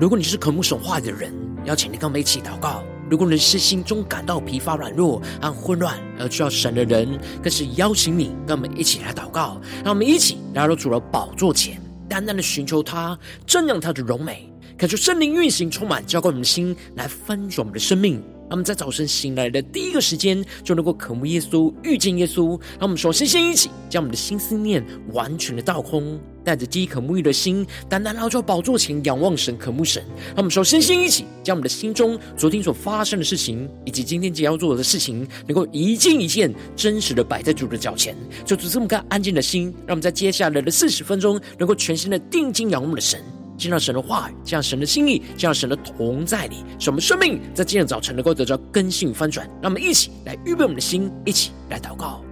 如果你是渴慕神话的人，邀请你跟我们一起祷告。如果你是心中感到疲乏、软弱和混乱而需要神的人，更是邀请你跟我们一起来祷告。让我们一起来到主的宝座前，单单的寻求他，瞻仰他的荣美，感受圣灵运行，充满浇灌我们的心，来翻转我们的生命。让我们在早晨醒来的第一个时间，就能够渴慕耶稣、遇见耶稣。让我们首先先一起将我们的心思念完全的倒空，带着饥渴沐浴的心，单单来到宝座前仰望神、渴慕神。让我们首先先一起将我们的心中昨天所发生的事情，以及今天即将要做的事情，能够一件一件真实的摆在主的脚前，就这么个安静的心，让我们在接下来的四十分钟，能够全心的定睛仰望我们的神。见到神的话语，见到神的心意，见到神的同在里，使我们生命在今天早晨能够得到更新翻转。让我们一起来预备我们的心，一起来祷告。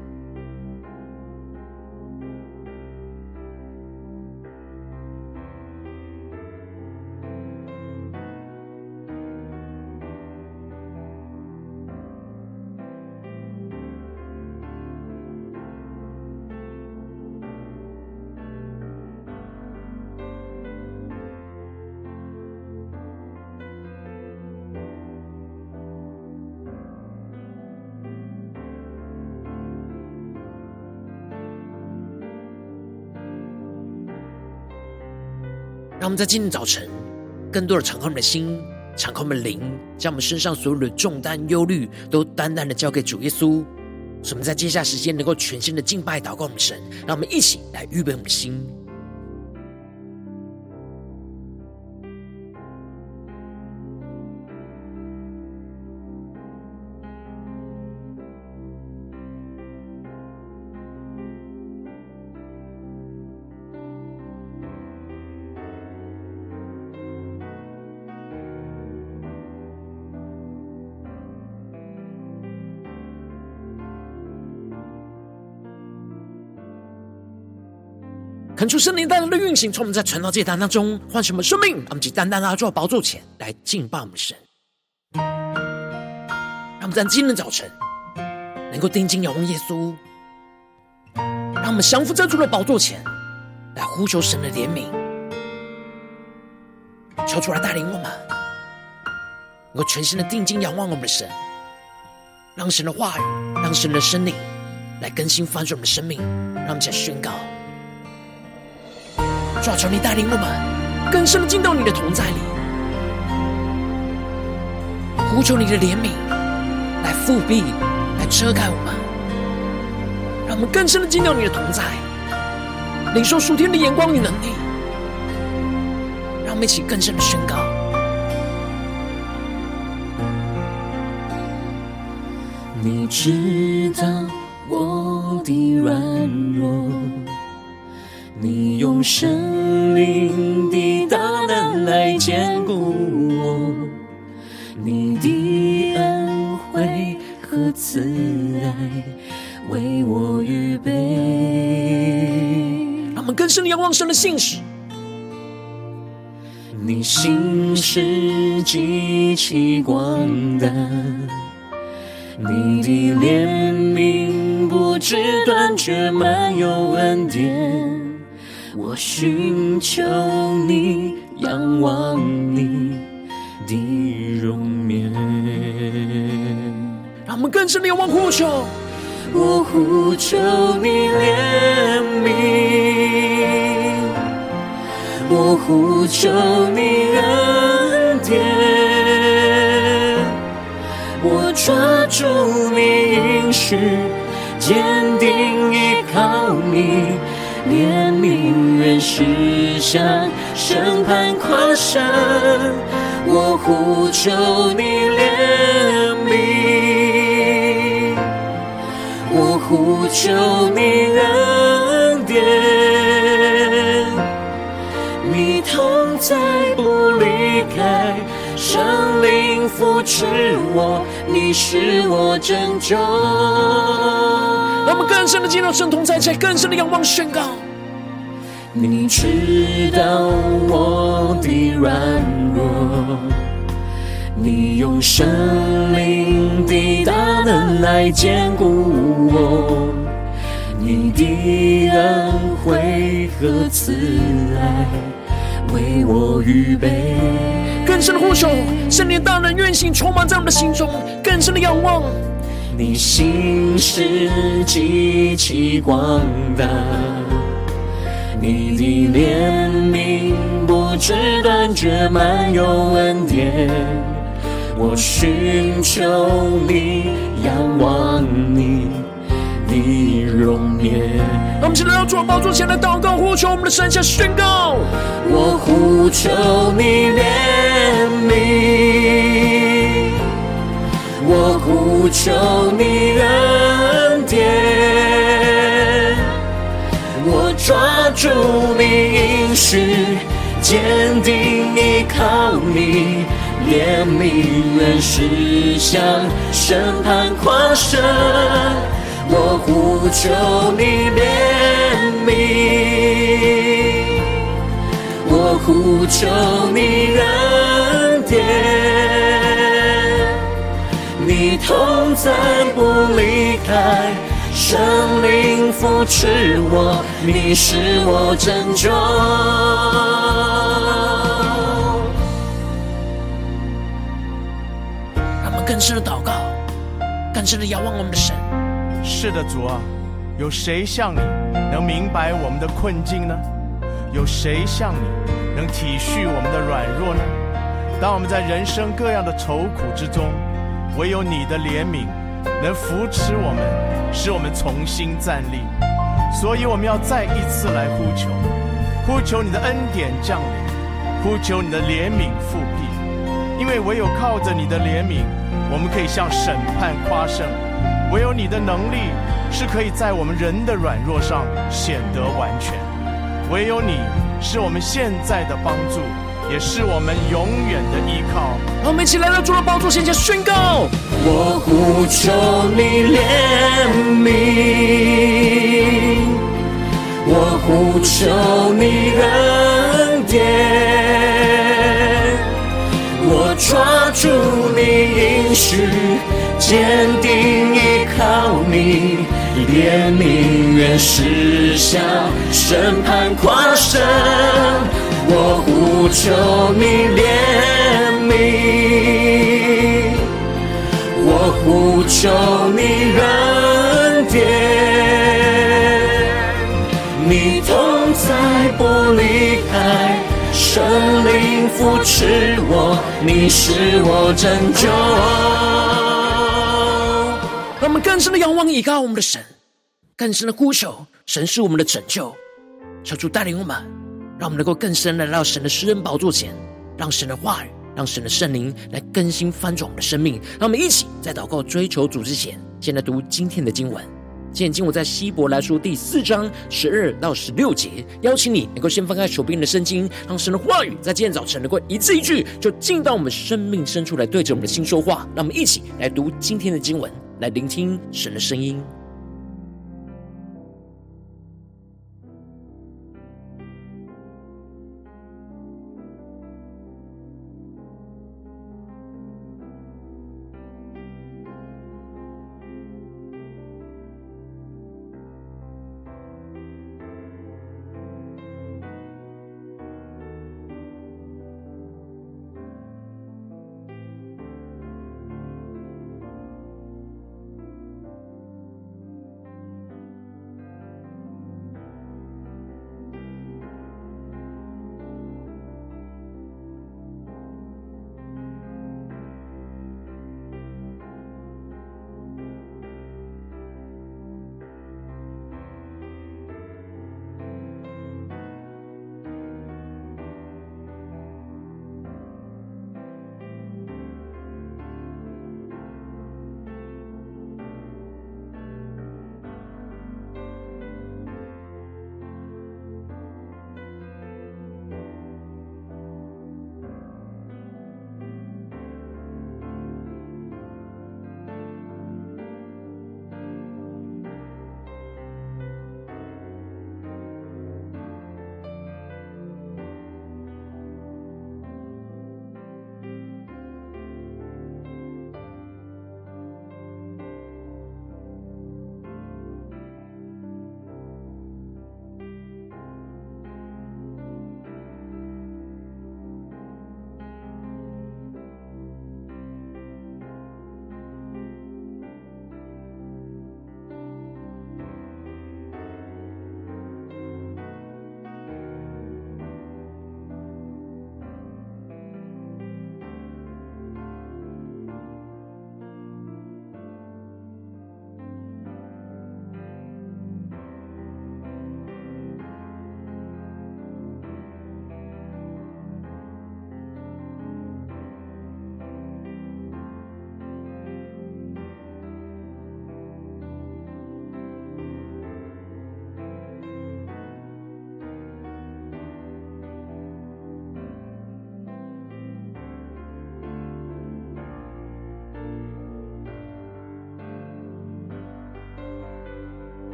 我们在今天早晨，更多的敞开我们的心，敞开我们的灵，将我们身上所有的重担、忧虑，都单单的交给主耶稣。使我们在接下时间，能够全新的敬拜、祷告我们神。让我们一起来预备我们的心。恳求圣灵带来的运行，从我们在传道祭坛当中唤醒我们生命，让我们去单单的坐宝座前来敬拜我们神。让我们在今天早晨能够定睛仰望耶稣，让我们降服在主的宝座前来呼求神的怜悯，求主来带领我们，能够全心的定睛仰望我们的神，让神的话语，让神的生命来更新翻转我们的生命，让我们来宣告。主啊，求你带领我们更深的进到你的同在里，呼求你的怜悯来覆庇、来遮盖我们，让我们更深的进到你的同在，领受属天的眼光与能力，让我们一起更深的宣告：你知道我的软弱。你用生命的大能来坚固我，你的恩惠和慈爱为我预备。让我们更深的仰望神的信实。你心是极其广大，你的怜悯不知断绝，满有恩典。我寻求你，仰望你的容颜。让我们更深的仰望呼求，我呼求你怜悯，我呼求你恩典，我抓住你应许，坚定依靠你。怜悯愿施下，审判跨山，我呼求你怜悯，我呼求你恩典，你同在不离开，圣灵扶持我，你是我拯救。让我们更深的进入神同在，在更深的仰望宣告。你知道我的软弱，你用生命的大能来坚固我，你的恩惠和慈爱为我预备。更深的呼求，圣灵大能运行，充满在我们的心中。更深的仰望，你心是极其广大，你的怜悯不知断绝，满有恩典。我寻求你，仰望你。你容颜，我们现在要做宝座前来祷告，呼求我们的神，下宣告。我呼求你怜悯，我呼求你恩典，抓住你应许，坚定依靠你，怜悯原是向审判夸胜。我呼求你怜悯，我呼求你恩典，你同在不离开，圣灵扶持我，你是我拯救。让我们更深的祷告，更深的仰望我们的神。是的，主啊，有谁像你能明白我们的困境呢？有谁像你能体恤我们的软弱呢？当我们在人生各样的愁苦之中，唯有你的怜悯能扶持我们，使我们重新站立。所以我们要再一次来呼求，呼求你的恩典降临，呼求你的怜悯复辟，因为唯有靠着你的怜悯，我们可以向审判夸胜。唯有你的能力是可以在我们人的软弱上显得完全，唯有你是我们现在的帮助，也是我们永远的依靠。让我们一起来到主的宝座前，宣告：我呼求你怜悯，我呼求你恩典，我抓住你应许。坚定依靠你，怜悯原是向审判夸胜。我呼求你怜悯，我呼求你恩典，你同在不离开，圣灵扶持我，你是我拯救。让我们更深的仰望，依靠我们的神，更深的呼求，神是我们的拯救，求主带领我们，让我们能够更深的来到神的施恩宝座前，让神的话语，让神的圣灵来更新翻转我们的生命。让我们一起在祷告追求主之前，先来读今天的经文。今天经文在希伯来书第四章十二到十六节，邀请你能够先翻开手边的圣经，让神的话语在今天早晨能够一字一句，就进到我们生命深处来，对着我们的心说话。让我们一起来读今天的经文。来聆听神的声音。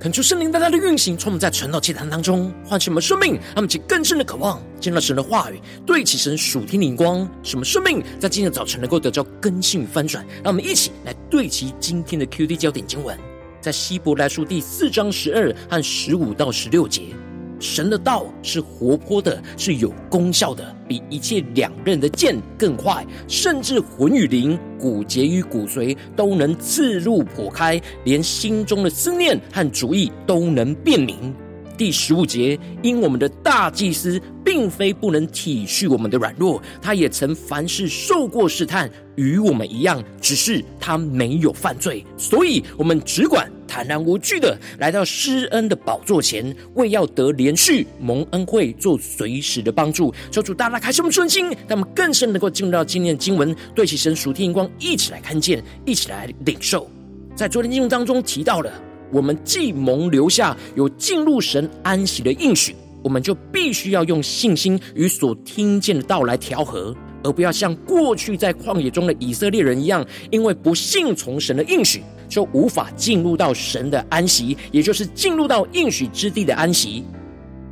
恳求圣灵大大的运行，充满在晨祷祭坛当中，唤醒我们生命，让我们起更深的渴望，见到神的话语，对齐神属天的灵光，使我们生命在今天早晨能够得到更新与翻转。让我们一起来对齐今天的 QD 焦点经文，在希伯来书第四章十二和十五到十六节。神的道是活泼的，是有功效的，比一切两刃的剑更快，甚至魂与灵、骨节与骨髓都能刺入剖开，连心中的思念和主意都能辨明。第十五节，因我们的大祭司并非不能体恤我们的软弱，他也曾凡事受过试探，与我们一样，只是他没有犯罪，所以我们只管坦然无惧的来到施恩的宝座前，为要得连续、蒙恩惠、做随时的帮助。求主大大开示我们顺心，让我们更深能够进入到今天的经文，对齐神属天光，一起来看见，一起来领受。在昨天经文当中提到了。我们既蒙留下有进入神安息的应许，我们就必须要用信心与所听见的道来调和，而不要像过去在旷野中的以色列人一样，因为不信从神的应许，就无法进入到神的安息，也就是进入到应许之地的安息。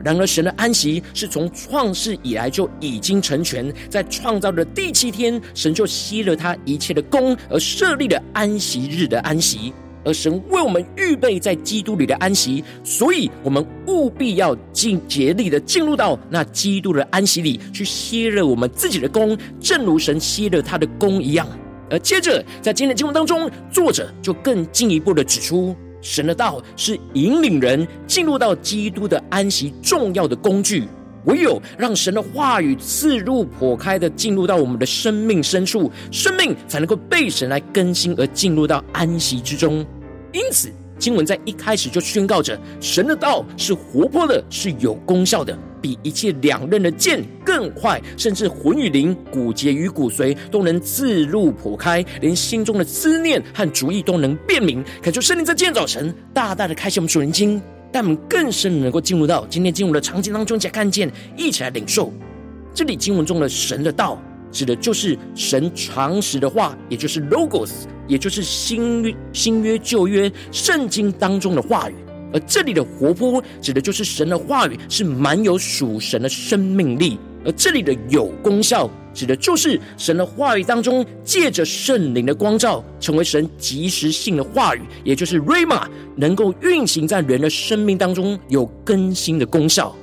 然而，神的安息是从创世以来就已经成全，在创造的第七天，神就息了他一切的工，而设立了安息日的安息。而神为我们预备在基督里的安息，所以我们务必要尽竭力的进入到那基督的安息里去歇了我们自己的工，正如神歇了他的工一样。而接着在今天的经文当中，作者就更进一步的指出，神的道是引领人进入到基督的安息重要的工具。唯有让神的话语刺入破开的进入到我们的生命深处，生命才能够被神来更新而进入到安息之中。因此，经文在一开始就宣告着：神的道是活泼的，是有功效的，比一切两刃的剑更快，甚至魂与灵、骨节与骨髓都能自入剖开，连心中的思念和主意都能辨明。恳求圣灵在今天早晨大大的开启我们属灵经，但我们更深能够进入到今天进入的场景当中，来看见，一起来领受。这里经文中的神的道，指的就是神常时的话，也就是 Logos。也就是新约、新约、旧约圣经当中的话语，而这里的活泼指的就是神的话语是满有属神的生命力，而这里的有功效指的就是神的话语当中借着圣灵的光照，成为神及时性的话语，也就是 Rhema，能够运行在人的生命当中有更新的功效。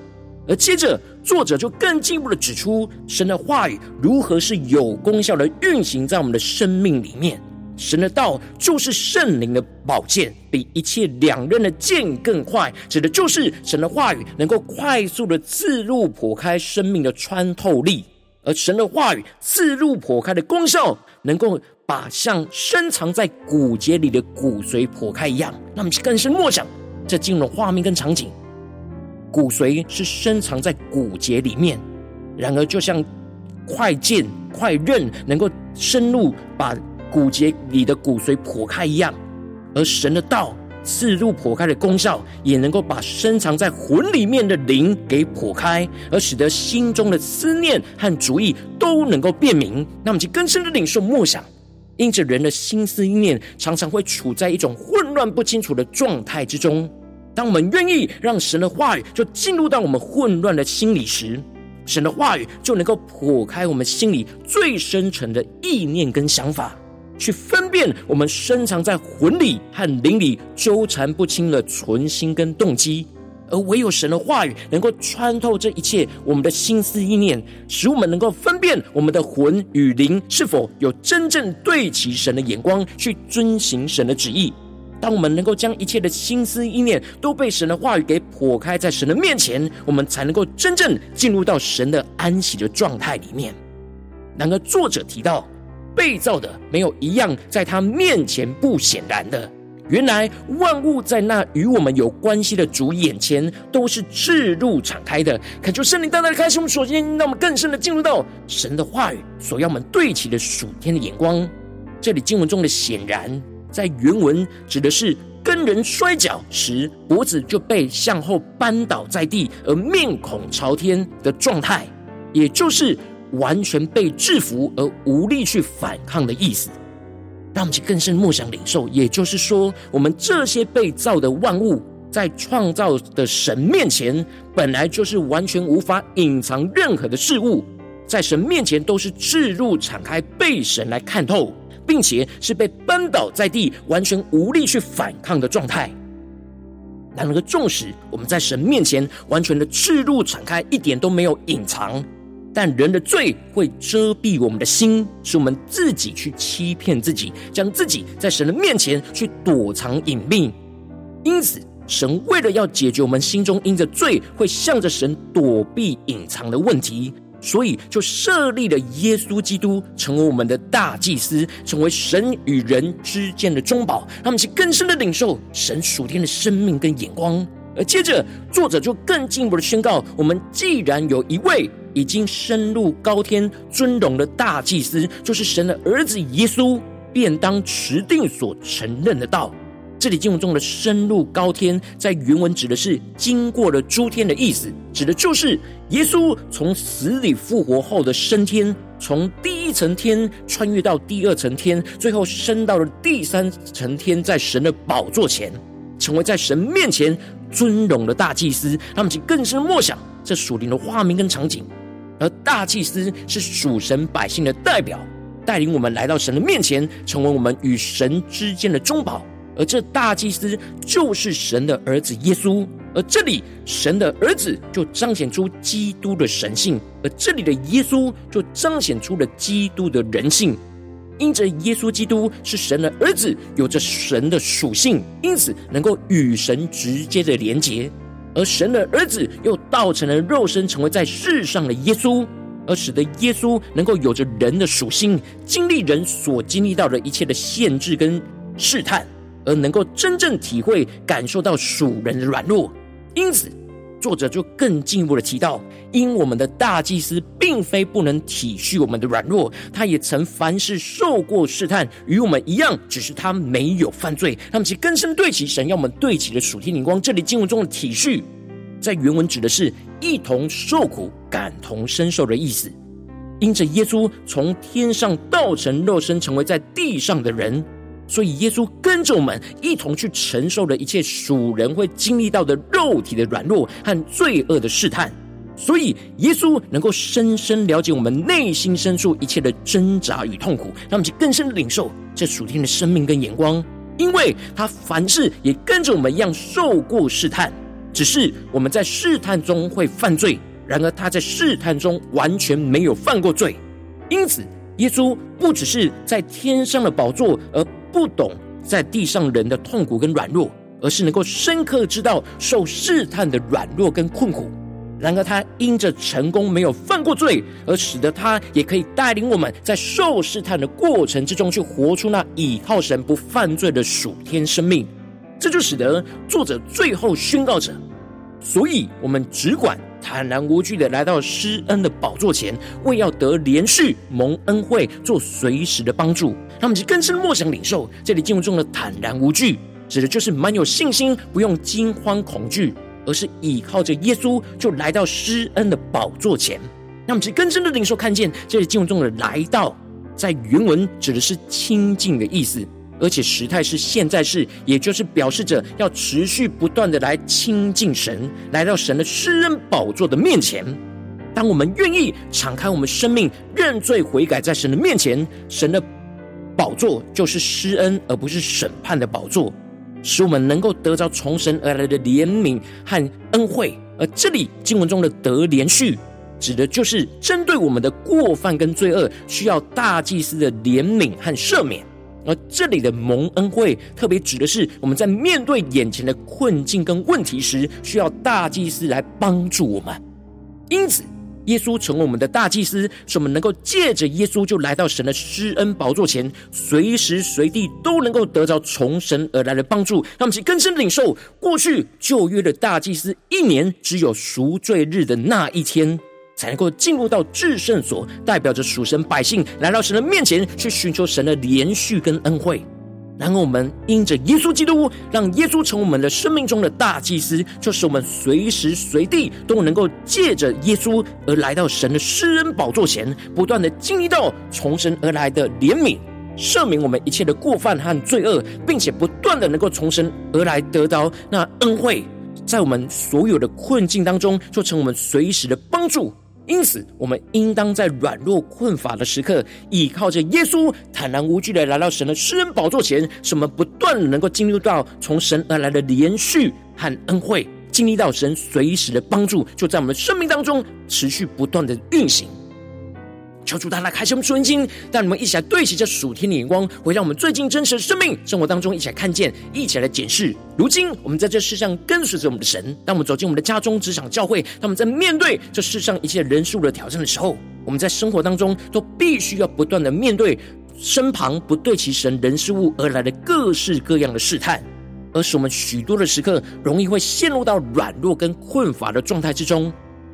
而接着作者就更进一步的指出，神的话语如何是有功效的运行在我们的生命里面。神的道就是圣灵的宝剑，比一切两刃的剑更快，指的就是神的话语能够快速的刺入剖开生命的穿透力，而神的话语刺入剖开的功效，能够把像深藏在骨节里的骨髓剖开一样。那么更深默想，这进入了画面跟场景，骨髓是深藏在骨节里面，然而就像快剑、快刃，能够深入把。骨节里的骨髓剖开一样，而神的道刺入剖开的功效，也能够把深藏在魂里面的灵给剖开，而使得心中的思念和主意都能够辨明。那么，就更深的领受默想，因着人的心思意念常常会处在一种混乱不清楚的状态之中。当我们愿意让神的话语就进入到我们混乱的心里时，神的话语就能够破开我们心里最深沉的意念跟想法。去分辨我们深藏在魂里和灵里纠缠不清的存心跟动机，而唯有神的话语能够穿透这一切我们的心思意念，使我们能够分辨我们的魂与灵是否有真正对齐神的眼光，去遵行神的旨意。当我们能够将一切的心思意念都被神的话语给剖开在神的面前，我们才能够真正进入到神的安息的状态里面。然而，作者提到。被造的没有一样在他面前不显然的。原来万物在那与我们有关系的主眼前都是赤露敞开的。恳求圣灵大大的开启我们所见，让我们更深的进入到神的话语所要我们对齐的属天的眼光。这里经文中的显然，在原文指的是跟人摔跤时脖子就被向后扳倒在地而面孔朝天的状态，也就是。完全被制服而无力去反抗的意思，让我们去更深默想领受。也就是说，我们这些被造的万物，在创造的神面前，本来就是完全无法隐藏任何的事物，在神面前都是置入敞开，被神来看透，并且是被扳倒在地，完全无力去反抗的状态。然而，纵使我们在神面前完全的赤露敞开，一点都没有隐藏，但人的罪会遮蔽我们的心，使我们自己去欺骗自己，将自己在神的面前去躲藏隐秘。因此，神为了要解决我们心中因着罪会向着神躲避、隐藏的问题，所以就设立了耶稣基督成为我们的大祭司，成为神与人之间的中保，让我们去更深的领受神属天的生命跟眼光。而接着，作者就更进一步的宣告：我们既然有一位已经升入高天尊荣的大祭司，就是神的儿子耶稣，便当持定所承认的道。这里经文中的“升入高天”在原文指的是经过了诸天的意思，指的就是耶稣从死里复活后的升天，从第一层天穿越到第二层天，最后升到了第三层天，在神的宝座前，成为在神面前尊荣的大祭司。让我们去更深默想这属灵的画面跟场景，而大祭司是属神百姓的代表，带领我们来到神的面前，成为我们与神之间的中保。而这大祭司就是神的儿子耶稣，而这里神的儿子就彰显出基督的神性，而这里的耶稣就彰显出了基督的人性。因着耶稣基督是神的儿子，有着神的属性，因此能够与神直接的连结。而神的儿子又道成了肉身，成为在世上的耶稣，而使得耶稣能够有着人的属性，经历人所经历到的一切的限制跟试探。而能够真正体会、感受到属人的软弱，因此作者就更进一步的提到：因我们的大祭司并非不能体恤我们的软弱，他也曾凡事受过试探，与我们一样，只是他没有犯罪。他们其根深对齐，神要我们对齐的属天灵光。这里经文中的体恤，在原文指的是一同受苦、感同身受的意思。因着耶稣从天上道成肉身，成为在地上的人。所以，耶稣跟着我们一同去承受了一切属人会经历到的肉体的软弱和罪恶的试探。所以，耶稣能够深深了解我们内心深处一切的挣扎与痛苦，让我们去更深的领受这属天的生命跟眼光。因为他凡事也跟着我们一样受过试探，只是我们在试探中会犯罪，然而他在试探中完全没有犯过罪。因此，耶稣不只是在天上的宝座，而不懂在地上人的痛苦跟软弱，而是能够深刻知道受试探的软弱跟困苦。然而，他因着成功没有犯过罪，而使得他也可以带领我们在受试探的过程之中，去活出那倚靠神不犯罪的属天生命。这就使得作者最后宣告着：所以我们只管。坦然无惧的来到施恩的宝座前，为要得连续蒙恩惠，做随时的帮助。让我们去更深默想领受这里进入中的坦然无惧，指的就是满有信心，不用惊慌恐惧，而是倚靠着耶稣就来到施恩的宝座前。让我们去更深的领受看见这里进入中的来到，在原文指的是亲近的意思。而且时态是现在式，也就是表示着要持续不断的来亲近神，来到神的施恩宝座的面前。当我们愿意敞开我们生命，认罪悔改，在神的面前，神的宝座就是施恩，而不是审判的宝座，使我们能够得着从神而来的怜悯和恩惠。而这里经文中的得连续，指的就是针对我们的过犯跟罪恶，需要大祭司的怜悯和赦免。而这里的蒙恩惠，特别指的是我们在面对眼前的困境跟问题时，需要大祭司来帮助我们。因此，耶稣成为我们的大祭司，使我们能够借着耶稣就来到神的施恩宝座前，随时随地都能够得着从神而来的帮助。让我们去更深领受，过去旧约的大祭司一年只有赎罪日的那一天。才能够进入到至圣所，代表着属神百姓来到神的面前，去寻求神的怜恤跟恩惠。然后我们因着耶稣基督，让耶稣成为我们的生命中的大祭司，就是我们随时随地都能够借着耶稣而来到神的施恩宝座前，不断的经历到从神而来的怜悯、赦免我们一切的过犯和罪恶，并且不断的能够从神而来得到那恩惠，在我们所有的困境当中，就成我们随时的帮助。因此，我们应当在软弱困乏的时刻，依靠着耶稣，坦然无惧的来到神的施恩宝座前，使我们不断能够进入到从神而来的连续和恩惠，经历到神随时的帮助，就在我们生命当中持续不断的运行。求主大大开启我们属灵经，带你们一起来对齐这属天的眼光，回让我们最近真实的生命生活当中一起来看见，一起来检视。如今我们在这世上跟随着我们的神，当我们走进我们的家中、职场、教会，当我们在面对这世上一切人数的挑战的时候，我们在生活当中都必须要不断的面对身旁不对齐神人事物而来的各式各样的试探，而使我们许多的时刻容易会陷入到软弱跟困乏的状态之中。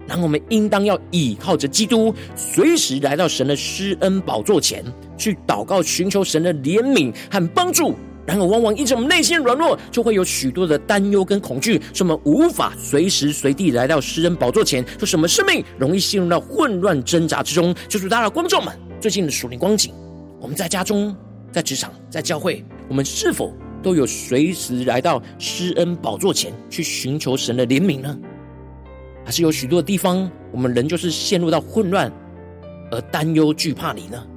然后我们应当要倚靠着基督，随时来到神的施恩宝座前去祷告，寻求神的怜悯和帮助。然而，往往因着我们内心软弱，就会有许多的担忧跟恐惧，使我们无法随时随地来到施恩宝座前，就使我们生命容易陷入到混乱挣扎之中。就是大家的观众们，最近的属灵光景，我们在家中、在职场、在教会，我们是否都有随时来到施恩宝座前去寻求神的怜悯呢？还是有许多的地方，我们人就是陷入到混乱而担忧惧怕你呢？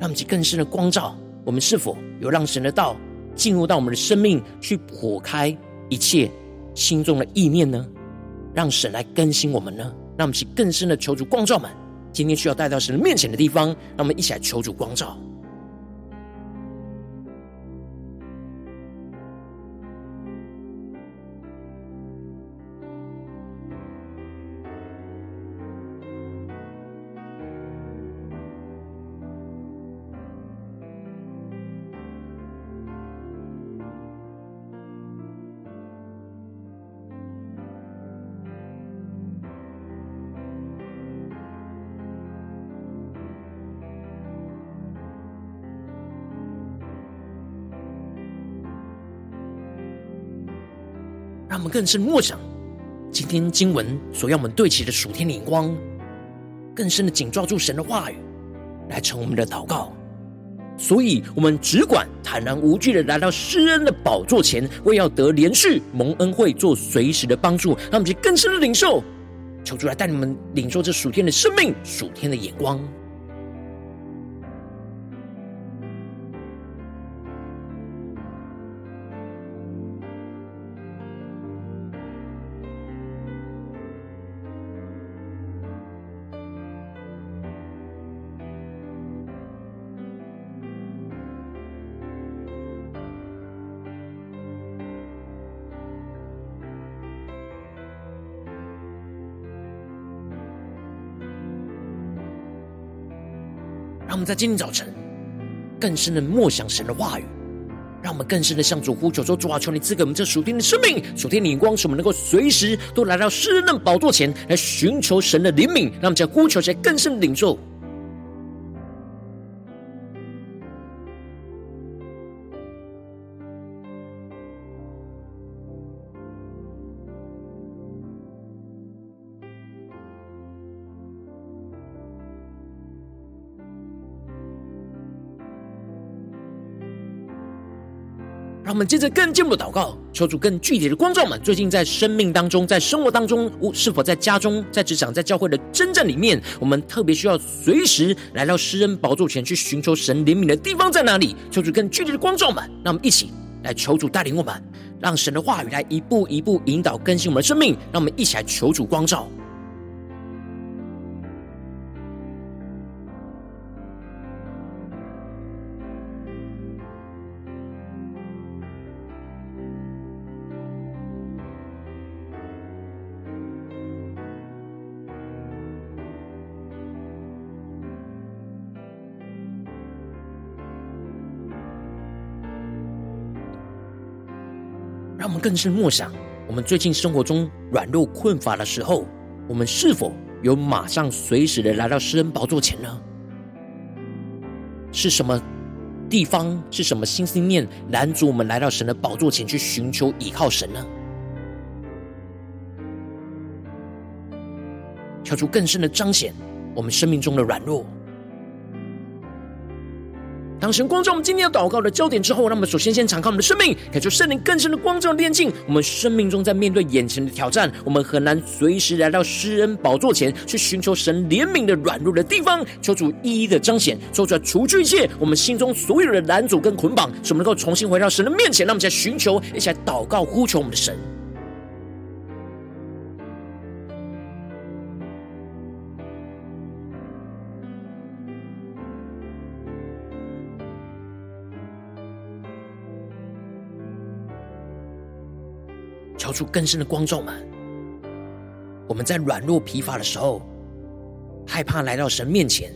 让我们去更深的光照，我们是否有让神的道进入到我们的生命，去破开一切心中的意念呢？让神来更新我们呢？让我们去更深的求主光照们，今天需要带到神的面前的地方，让我们一起来求主光照。更深默想今天经文所要我们对齐的属天灵光，更深的紧抓住神的话语，来成我们的祷告。所以，我们只管坦然无惧的来到施恩的宝座前，为要得连续蒙恩惠，做随时的帮助。让我们去更深的领受，求主来带你们领受这属天的生命、属天的眼光。让我们在今天早晨更深的默想神的话语，让我们更深的向主呼求说：主啊，求你赐给我们这属天的生命、属天的眼光，使我们能够随时都来到施恩宝座前来寻求神的怜悯。让我们在呼求在更深的领受。我们接着更进一步祷告，求主更具体的光照们。最近在生命当中，在生活当中，是否在家中、在职场、在教会的征战里面，我们特别需要随时来到施恩宝座前去寻求神怜悯的地方在哪里？求主更具体的光照们。让我们一起来求主带领我们，让神的话语来一步一步引导更新我们的生命。让我们一起来求主光照。更深默想，我们最近生活中软弱困乏的时候，我们是否有马上随时的来到施恩宝座前呢？是什么地方，是什么心思念拦阻我们来到神的宝座前去寻求依靠神呢？跳出更深的彰显我们生命中的软弱。当神光照我们今天要祷告的焦点之后，让我们首先先敞开我们的生命，感受圣灵更深的光照炼净我们生命中，在面对眼前的挑战，我们很难随时来到施恩宝座前去寻求神怜悯的软弱的地方，求主一一的彰显，说出来除去一切我们心中所有的拦阻跟捆绑，使我们能够重新回到神的面前。让我们再寻求，一起来祷告呼求我们的神。敲出更深的光照们，我们在软弱疲乏的时候，害怕来到神面前，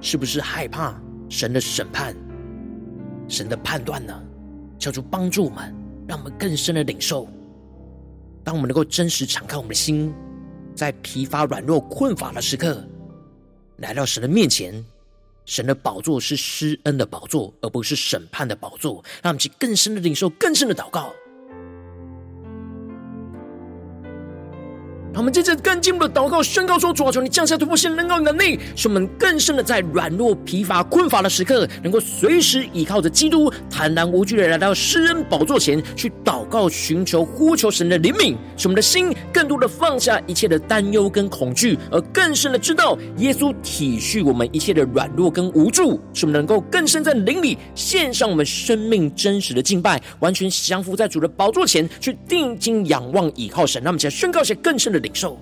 是不是害怕神的审判、神的判断呢？敲出帮助我们，让我们更深的领受。当我们能够真实敞开我们的心，在疲乏、软弱、困乏的时刻，来到神的面前，神的宝座是施恩的宝座，而不是审判的宝座。让我们去更深的领受，更深的祷告。我们接着更进一步的祷告宣告说：主啊，求你降下突破性能够能力，使我们更深的在软弱、疲乏、困乏的时刻，能够随时依靠着基督，坦然无惧的来到施恩宝座前去祷告、寻求、呼求神的怜悯，使我们的心更多的放下一切的担忧跟恐惧，而更深的知道耶稣体恤我们一切的软弱跟无助，使我们能够更深在灵里献上我们生命真实的敬拜，完全降服在主的宝座前去定睛仰望倚靠神。那么，再宣告一些更深的灵领受，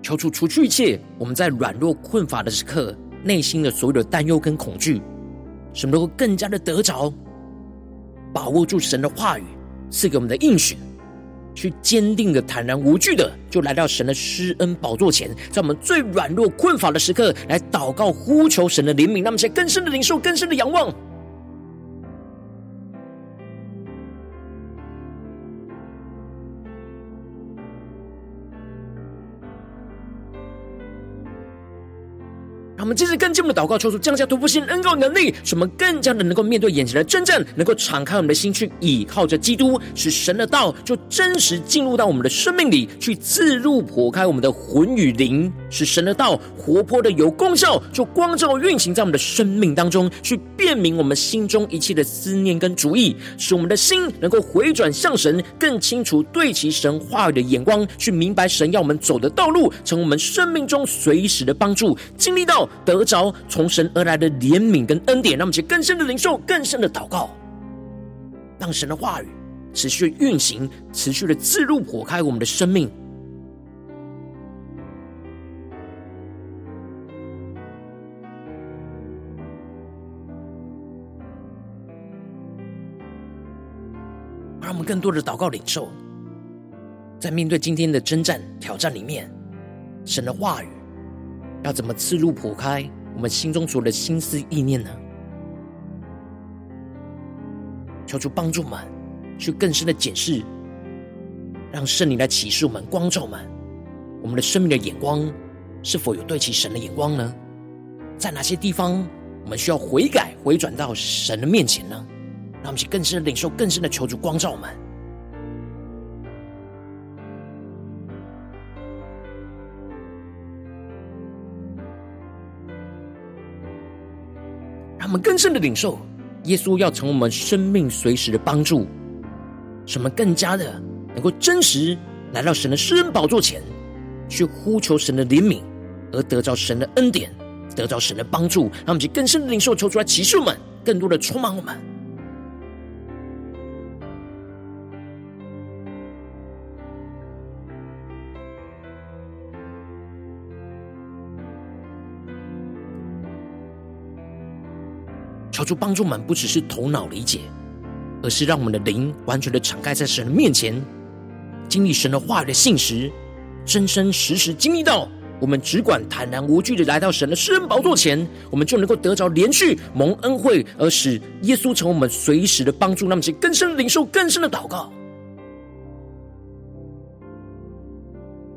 求主除去一切我们在软弱困乏的时刻内心的所有的担忧跟恐惧。使我们能够更加的得着，把握住神的话语赐给我们的应许，去坚定的、坦然无惧的，就来到神的施恩宝座前，在我们最软弱困乏的时刻，来祷告呼求神的怜悯，那么才更深的领受、更深的仰望。我们接着更进一步的祷告，求主降下突破性恩膏能力，使我们更加的能够面对眼前的真正，能够敞开我们的心去倚靠着基督，使神的道就真实进入到我们的生命里，去刺入剖开我们的魂与灵，使神的道活泼的有功效，就光照运行在我们的生命当中，去辨明我们心中一切的思念跟主意，使我们的心能够回转向神，更清楚对齐神话语的眼光，去明白神要我们走的道路，成我们生命中随时的帮助，经历到。得着从神而来的怜悯跟恩典，让我们去更深的领受，更深的祷告，让神的话语持续运行，持续的刺入剖开我们的生命，让我们更多的祷告领受，在面对今天的征战挑战里面，神的话语。要怎么刺入剖开我们心中所有的心思意念呢？求主帮助我们去更深的检视，让圣灵来启示我们、光照我们，我们的生命的眼光是否有对齐神的眼光呢？在哪些地方我们需要悔改、回转到神的面前呢？让我们去更深的领受、更深的求主光照我们。我们更深的领受，耶稣要成我们生命随时的帮助，使我们更加的能够真实来到神的施恩宝座前，去呼求神的怜悯，而得到神的恩典，得到神的帮助。让我们去更深的领受，求出来启示我们，更多的充满我们。求主帮助我们，不只是头脑理解，而是让我们的灵完全的敞开在神的面前，经历神的话语的信实，真真实实经历到，我们只管坦然无惧的来到神的施恩宝座前，我们就能够得着连续蒙恩惠，而使耶稣成为我们随时的帮助。那么，请更深的领受，更深的祷告。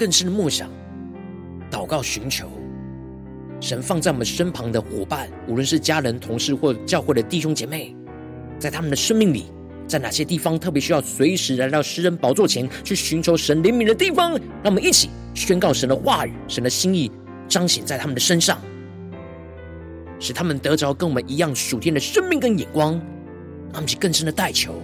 更深的默想、祷告、寻求神放在我们身旁的伙伴，无论是家人、同事或教会的弟兄姐妹，在他们的生命里，在哪些地方特别需要随时来到诗人宝座前去寻求神怜悯的地方？让我们一起宣告神的话语、神的心意，彰显在他们的身上，使他们得着跟我们一样属天的生命跟眼光，让我们更深的代求。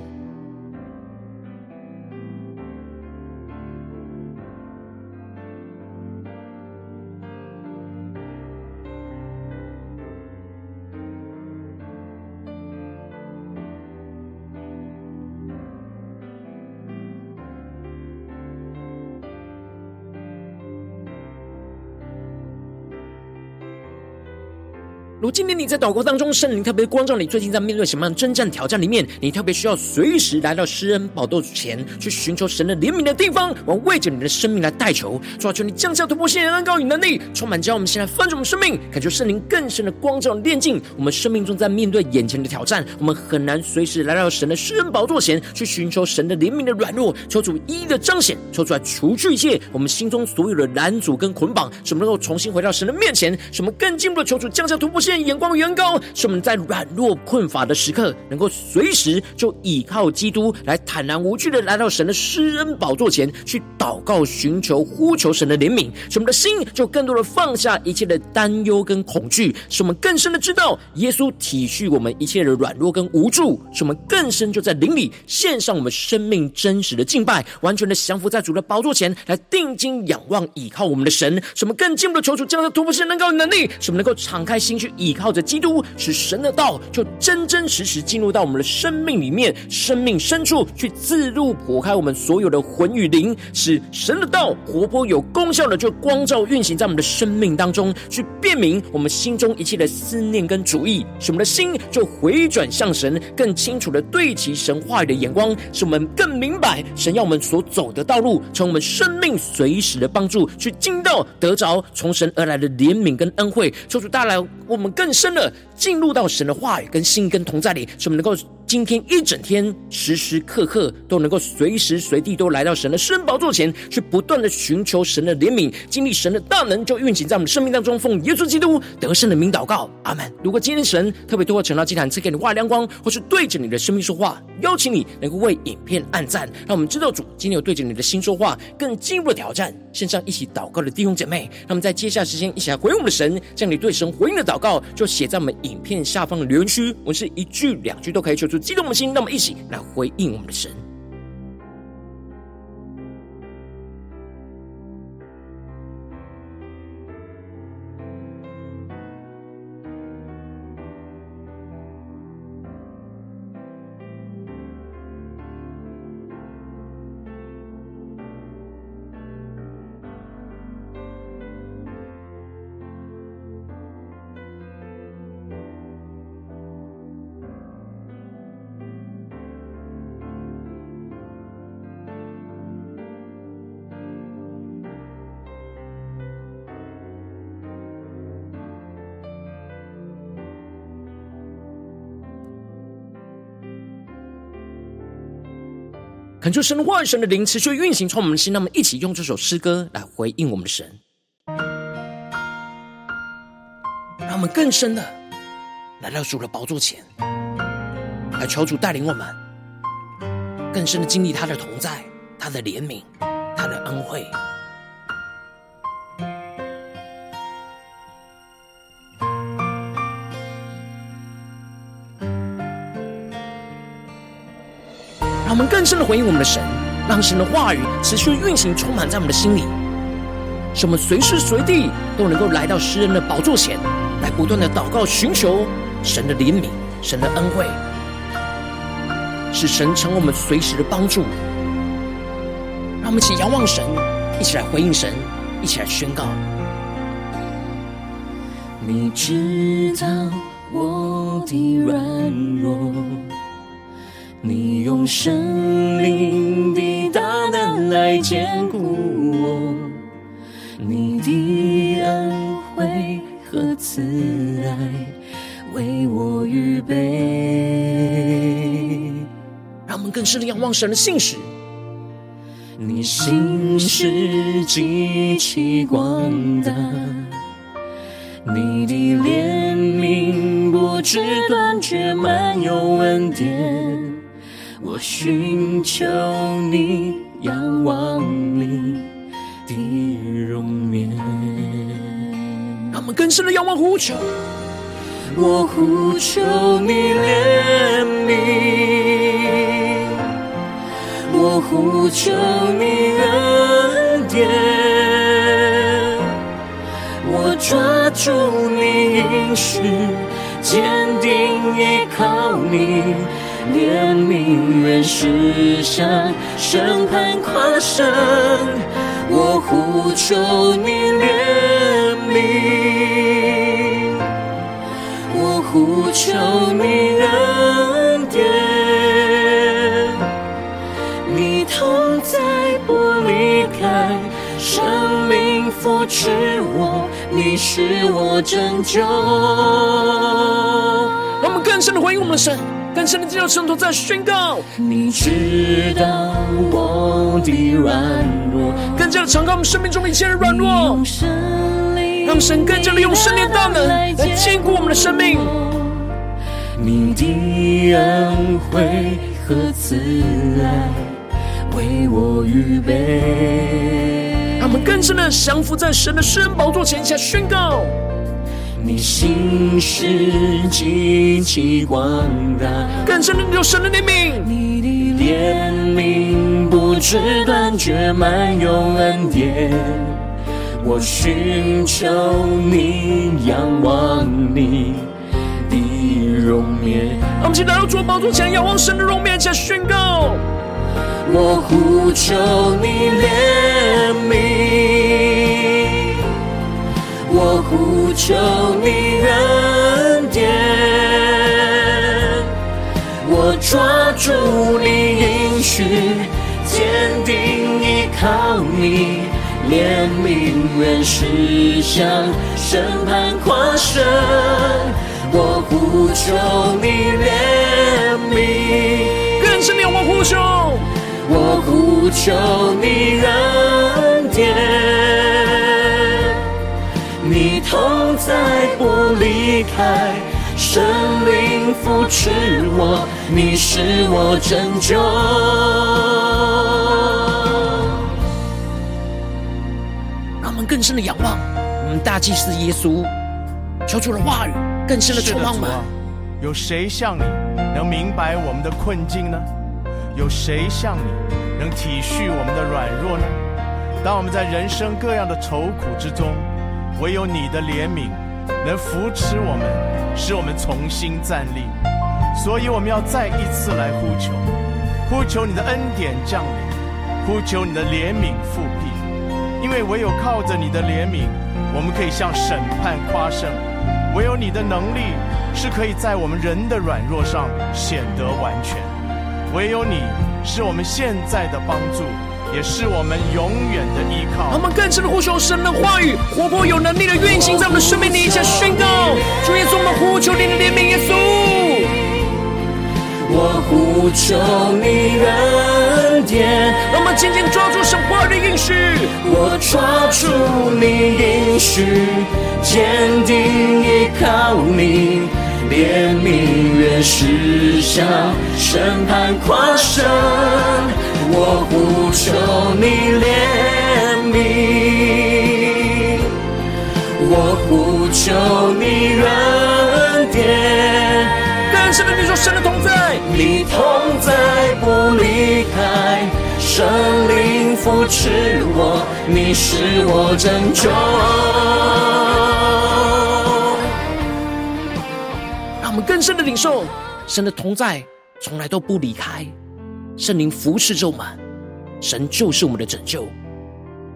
如今天你在祷告当中，圣灵特别光照你，最近在面对什么样的征战挑战里面，你特别需要随时来到施恩宝座前去寻求神的怜悯的地方，我为着你的生命来代求，主啊，求你降下突破性的恩膏与能力，充满将我们现在翻转我们生命，感觉圣灵更深的光照炼净我们生命中在面对眼前的挑战，我们很难随时来到神的施恩宝座前去寻求神的怜悯的软弱，求主一一的彰显，求主来除去一切我们心中所有的拦阻跟捆绑，什么能够重新回到神的面前，什么更进一步的求主降下突破眼光远高，使我们在软弱困乏的时刻，能够随时就倚靠基督，来坦然无惧的来到神的施恩宝座前去祷告、寻求、呼求神的怜悯，使我们的心就更多的放下一切的担忧跟恐惧，使我们更深的知道耶稣体恤我们一切的软弱跟无助，使我们更深就在灵里献上我们生命真实的敬拜，完全的降服在主的宝座前来定睛仰望倚靠我们的神，使我们更进一步的求主将他突破性能够能力，使我们能够敞开心去。倚靠着基督，使神的道就真真实实进入到我们的生命里面，生命深处去自入破开我们所有的魂与灵，使神的道活泼有功效的，就光照运行在我们的生命当中，去辨明我们心中一切的思念跟主意，使我们的心就回转向神，更清楚的对齐神话语的眼光，使我们更明白神要我们所走的道路，从我们生命随时的帮助，去经到得着从神而来的怜悯跟恩惠，求主带来我们。更深的进入到神的话语跟心跟同在里，使我们能够今天一整天时时刻刻都能够随时随地都来到神的圣宝座前，去不断的寻求神的怜悯，经历神的大能，就运行在我们生命当中。奉耶稣基督得胜的名祷告，阿门。如果今天神特别透过晨祷祭坛赐给你话亮光，或是对着你的生命说话，邀请你能够为影片按赞，让我们知道主今天有对着你的心说话，更进一步的挑战。线上一起祷告的弟兄姐妹，那么在接下来时间一起来回应我们的神，将你对神回应的祷告就写在我们影片下方的留言区，我们是一句两句都可以求出激动的心，那么一起来回应我们的神。恳求神的话语、神的灵持续运行，从我们的心。那么，一起用这首诗歌来回应我们的神，让我们更深的来到主的宝座前，来求主带领我们更深的经历他的同在、他的怜悯、他的恩惠。我们更深的回应我们的神，让神的话语持续运行，充满在我们的心里，使我们随时随地都能够来到诗人的宝座前，来不断的祷告，寻求神的怜悯、神的恩惠，使神成为我们随时的帮助。让我们一起仰望神，一起来回应神，一起来宣告。你知道我的软弱，你用圣灵的大能来坚固我，你的恩惠和慈爱为我预备。让我们更深的仰望神的信实。你心是极其广大。你的怜悯不知断绝，满有恩典。我寻求你，仰望你的容颜。让我们更深的仰望呼求，我呼求你怜悯，我呼求你恩典。我抓住你应许，坚定依靠你，怜悯愿驶向审判跨生。我呼求你怜悯，我呼求你恩典，你同在不离开，生命扶持我。你是我拯救。让我们更深的回应我们的神，更深的进入圣徒，在宣告。你知道我的软弱，更加的敞开我们生命中的一切的软弱，让神更加的用圣灵大能来坚固我们的生命。你的恩惠和慈爱为我预备。让我们更深的降服在神的施恩宝座前下宣告：你心事极其广大，更深的有神的怜悯，你的怜悯不知断绝，满有恩典。我寻求你，仰望你的容颜。让我们来到主宝座前，仰望神的容颜下宣告。我呼求你怜悯，我呼求你恩典，我抓住你应许，坚定依靠你，怜悯愿驶向审判跨生。我呼求你怜悯，更深的我呼求。我呼求你恩典，你同在不离开，生命扶持我，你是我拯救。让我们更深的仰望我们大祭司耶稣，求主的话语更深的充满我们。有谁像你能明白我们的困境呢？有谁像你能体恤我们的软弱呢？当我们在人生各样的愁苦之中，唯有你的怜悯能扶持我们，使我们重新站立。所以我们要再一次来呼求，呼求你的恩典降临，呼求你的怜悯复辟。因为唯有靠着你的怜悯，我们可以向审判夸胜；唯有你的能力是可以在我们人的软弱上显得完全。唯有你是我们现在的帮助，也是我们永远的依靠。我们更深的呼求神的话语，活泼有能力的运行在我们的生命里，一起宣告：主耶稣，我们呼求你的怜悯，耶稣。我呼求你的恩典，让我们紧紧抓住神话语的应许。我抓住你应许，坚定依靠你。怜悯愿驶向审判跨生，我呼求你怜悯，我呼求你恩典。更深的你说神的同在，你同在不离开，圣灵扶持我，你是我拯救。让我们更深的领受神的同在，从来都不离开。圣灵服侍着我们，神就是我们的拯救，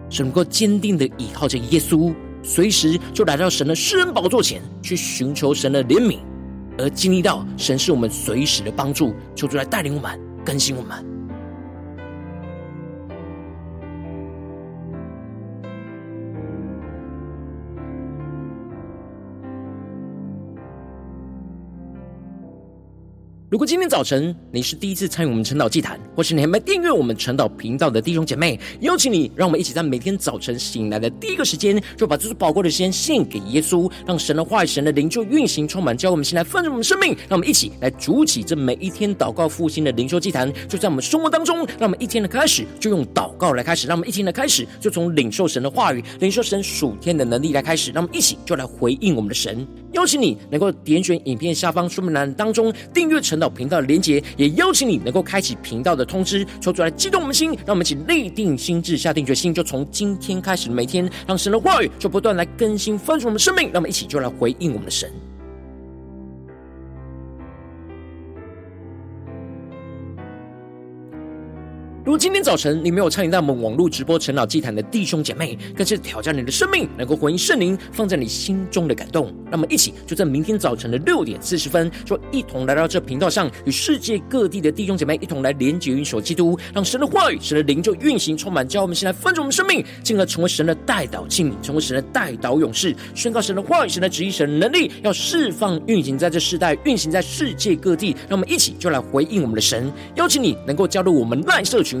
神能够坚定的依靠着耶稣，随时就来到神的施恩宝座前去寻求神的怜悯，而经历到神是我们随时的帮助，求主来带领我们，更新我们。如果今天早晨你是第一次参与我们晨祷祭坛，或是你还没订阅我们晨祷频道的弟兄姐妹，邀请你，让我们一起在每天早晨醒来的第一个时间，就把这最宝贵的时间献给耶稣，让神的话语、神的灵就运行充满，教我们先来丰盛我们生命。让我们一起来主起这每一天祷告复兴的灵修祭坛，就在我们生活当中。让我们一天的开始就用祷告来开始，让我们一天的开始就从领受神的话语、领受神属天的能力来开始。让我们一起就来回应我们的神。邀请你能够点选影片下方说明栏当中订阅陈导频道的连结，也邀请你能够开启频道的通知，抽出来激动我们心，让我们一起立定心智，下定决心，就从今天开始的每天，让神的话语就不断来更新翻出我们的生命，让我们一起就来回应我们的神。如今天早晨你没有参与到我们网络直播晨祷祭坛的弟兄姐妹，更是挑战你的生命，能够回应圣灵放在你心中的感动。那我们一起就在明天早晨的六点四十分，就一同来到这频道上，与世界各地的弟兄姐妹一同来连接、运所基督，让神的话语、神的灵就运行充满，教我们现在分盛我们生命，进而成为神的代祷器皿，成为神的代祷勇士，宣告神的话语、神的旨意、神的能力，要释放、运行在这世代，运行在世界各地。让我们一起就来回应我们的神，邀请你能够加入我们赖社群。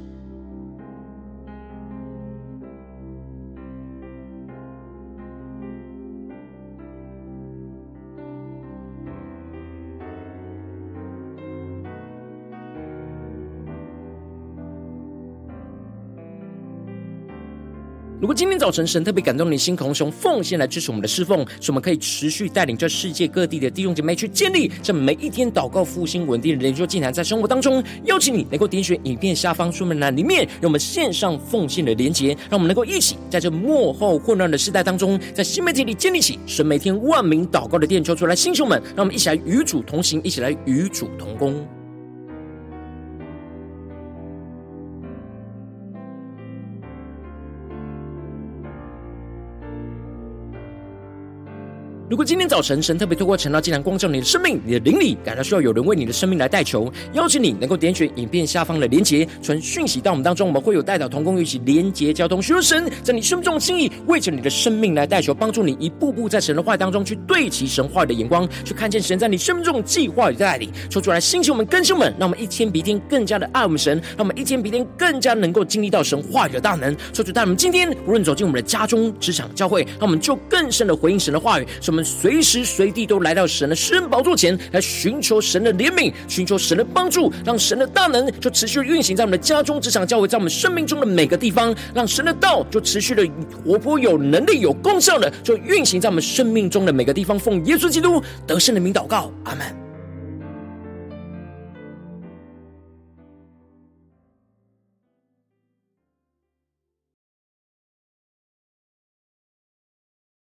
今天早晨神特别感动你心，同时奉献来支持我们的侍奉，使我们可以持续带领这世界各地的弟兄姐妹去建立这每一天祷告复兴稳定的灵修祭坛，在生活当中，邀请你能够点选影片下方说明栏里面有我们线上奉献的连结，让我们能够一起在这幕后混乱的时代当中，在新媒体里建立起神每天万名祷告的殿，求出来弟兄们，让我们一起来与主同行，一起来与主同工。如果今天早晨神特别透过晨祷竟然光照你的生命，你的灵里感到需要有人为你的生命来代求，邀请你能够点选影片下方的连结，传讯息到我们当中，我们会有代表同工一起连结交通，寻求神在你生命中的心意，为着你的生命来代求，帮助你一步步在神的话语当中去对齐神话语的眼光，去看见神在你生命中的计划与带领，说出来兴起我们更新我们，让我们一天比一天更加的爱我们神，让我们一天比一天更加能够经历到神话语的大能。说出带我们今天无论走进我们的家中、职场、教会，让我们就更深的回应神的话语，什随时随地都来到神的施恩宝座前来寻求神的怜悯，寻求神的帮助，让神的大能就持续运行在我们的家中、职场、教会，在我们生命中的每个地方，让神的道就持续的活泼、有能力、有功效的，就运行在我们生命中的每个地方。奉耶稣基督得胜的名祷告，阿门。